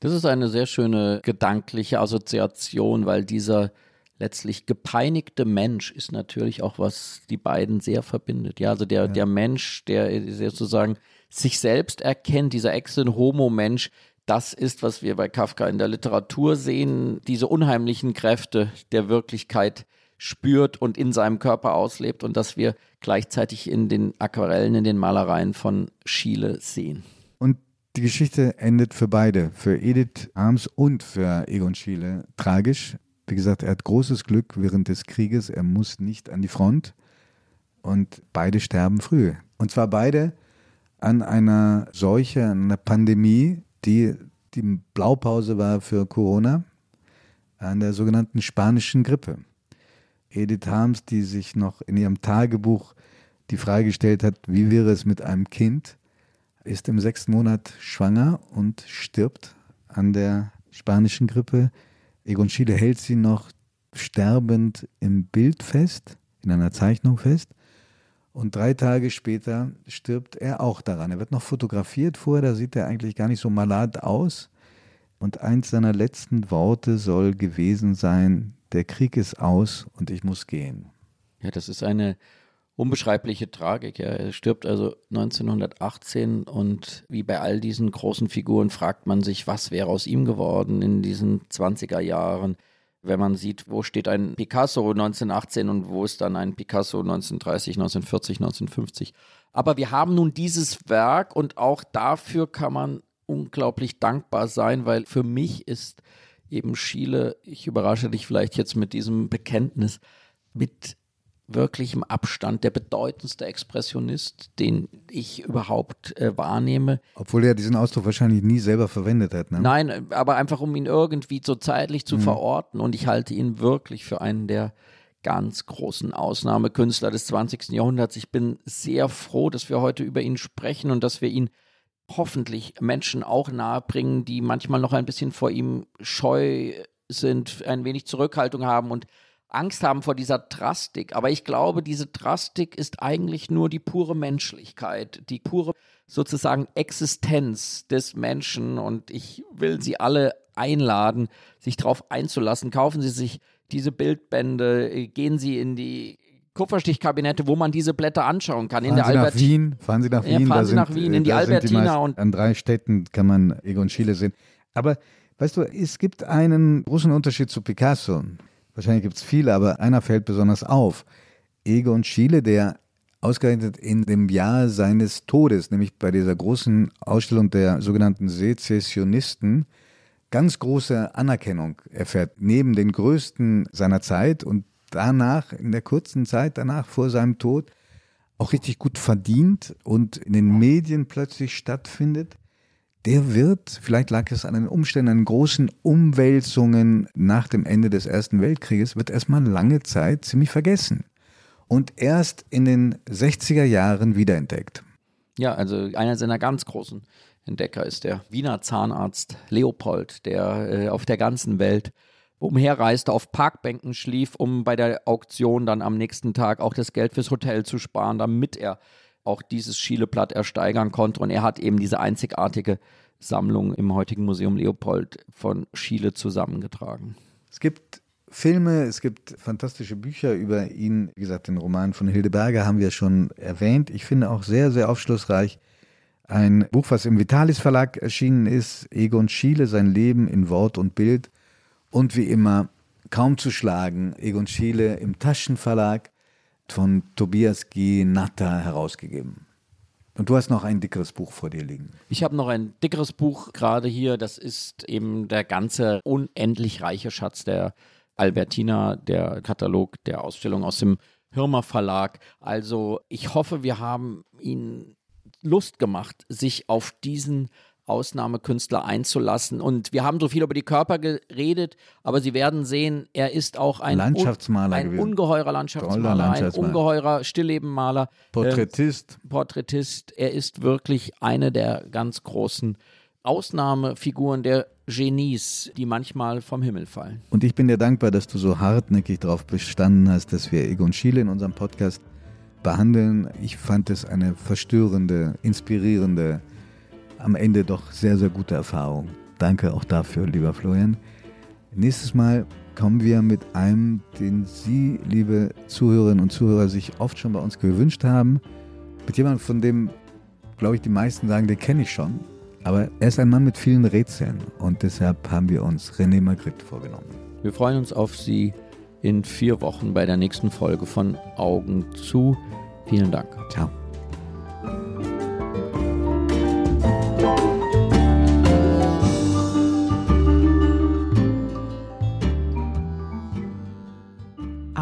Das ist eine sehr schöne gedankliche Assoziation, weil dieser letztlich gepeinigte Mensch ist natürlich auch, was die beiden sehr verbindet. Ja, also der, der Mensch, der sozusagen sich selbst erkennt, dieser Ex-Homo-Mensch, das ist, was wir bei Kafka in der Literatur sehen, diese unheimlichen Kräfte der Wirklichkeit spürt und in seinem Körper auslebt und dass wir gleichzeitig in den Aquarellen, in den Malereien von Schiele sehen. Und die Geschichte endet für beide, für Edith Harms und für Egon Schiele tragisch. Wie gesagt, er hat großes Glück während des Krieges, er muss nicht an die Front und beide sterben früh. Und zwar beide an einer Seuche, an einer Pandemie, die die Blaupause war für Corona, an der sogenannten spanischen Grippe. Edith Harms, die sich noch in ihrem Tagebuch die Frage gestellt hat, wie wäre es mit einem Kind, ist im sechsten Monat schwanger und stirbt an der spanischen Grippe. Egon Schiele hält sie noch sterbend im Bild fest, in einer Zeichnung fest. Und drei Tage später stirbt er auch daran. Er wird noch fotografiert vorher, da sieht er eigentlich gar nicht so malat aus. Und eins seiner letzten Worte soll gewesen sein, der Krieg ist aus und ich muss gehen. Ja, das ist eine unbeschreibliche Tragik. Ja. Er stirbt also 1918 und wie bei all diesen großen Figuren fragt man sich, was wäre aus ihm geworden in diesen 20er Jahren. Wenn man sieht, wo steht ein Picasso 1918 und wo ist dann ein Picasso 1930, 1940, 1950. Aber wir haben nun dieses Werk und auch dafür kann man unglaublich dankbar sein, weil für mich ist eben Schiele, ich überrasche dich vielleicht jetzt mit diesem Bekenntnis, mit wirklichem Abstand der bedeutendste Expressionist, den ich überhaupt äh, wahrnehme. Obwohl er diesen Ausdruck wahrscheinlich nie selber verwendet hat. Ne? Nein, aber einfach um ihn irgendwie so zeitlich zu mhm. verorten. Und ich halte ihn wirklich für einen der ganz großen Ausnahmekünstler des 20. Jahrhunderts. Ich bin sehr froh, dass wir heute über ihn sprechen und dass wir ihn hoffentlich Menschen auch nahebringen, die manchmal noch ein bisschen vor ihm scheu sind, ein wenig Zurückhaltung haben und Angst haben vor dieser Drastik. Aber ich glaube, diese Drastik ist eigentlich nur die pure Menschlichkeit, die pure sozusagen Existenz des Menschen. Und ich will Sie alle einladen, sich darauf einzulassen. Kaufen Sie sich diese Bildbände, gehen Sie in die Kupferstichkabinette, wo man diese Blätter anschauen kann. Fahren in der Sie nach Albert Wien, fahren Sie nach Ja, Wien. fahren da Sie sind, nach Wien, in die Albertina meisten- und- An drei Städten kann man Egon Schiele sehen. Aber weißt du, es gibt einen großen Unterschied zu Picasso. Wahrscheinlich gibt es viele, aber einer fällt besonders auf. Egon Schiele, der ausgerechnet in dem Jahr seines Todes, nämlich bei dieser großen Ausstellung der sogenannten Sezessionisten, ganz große Anerkennung erfährt, neben den größten seiner Zeit und danach, in der kurzen Zeit danach, vor seinem Tod, auch richtig gut verdient und in den Medien plötzlich stattfindet, der wird, vielleicht lag es an den Umständen, an großen Umwälzungen nach dem Ende des Ersten Weltkrieges, wird erstmal lange Zeit ziemlich vergessen und erst in den 60er Jahren wiederentdeckt. Ja, also einer seiner ganz großen Entdecker ist der Wiener Zahnarzt Leopold, der äh, auf der ganzen Welt umherreiste, auf Parkbänken schlief, um bei der Auktion dann am nächsten Tag auch das Geld fürs Hotel zu sparen, damit er auch dieses Schieleblatt ersteigern konnte. Und er hat eben diese einzigartige Sammlung im heutigen Museum Leopold von Schiele zusammengetragen. Es gibt Filme, es gibt fantastische Bücher über ihn. Wie gesagt, den Roman von Hilde Berger haben wir schon erwähnt. Ich finde auch sehr, sehr aufschlussreich ein Buch, was im Vitalis Verlag erschienen ist, Egon Schiele, sein Leben in Wort und Bild. Und wie immer, kaum zu schlagen, Egon Schiele im Taschenverlag von Tobias G. Natter herausgegeben. Und du hast noch ein dickeres Buch vor dir liegen. Ich habe noch ein dickeres Buch gerade hier. Das ist eben der ganze unendlich reiche Schatz der Albertina, der Katalog der Ausstellung aus dem Hirmer Verlag. Also ich hoffe, wir haben Ihnen Lust gemacht, sich auf diesen Ausnahmekünstler einzulassen. Und wir haben so viel über die Körper geredet, aber Sie werden sehen, er ist auch ein, Landschaftsmaler ein gewesen. ungeheurer Landschaftsmaler, Landschaftsmaler. ein ungeheurer Stilllebenmaler. Porträtist. Ähm, Porträtist. Er ist wirklich eine der ganz großen Ausnahmefiguren der Genies, die manchmal vom Himmel fallen. Und ich bin dir dankbar, dass du so hartnäckig darauf bestanden hast, dass wir Egon Schiele in unserem Podcast behandeln. Ich fand es eine verstörende, inspirierende, am Ende doch sehr, sehr gute Erfahrung. Danke auch dafür, lieber Florian. Nächstes Mal kommen wir mit einem, den Sie, liebe Zuhörerinnen und Zuhörer, sich oft schon bei uns gewünscht haben. Mit jemandem, von dem, glaube ich, die meisten sagen, den kenne ich schon. Aber er ist ein Mann mit vielen Rätseln und deshalb haben wir uns René Magritte vorgenommen. Wir freuen uns auf Sie in vier Wochen bei der nächsten Folge von Augen zu. Vielen Dank. Ciao.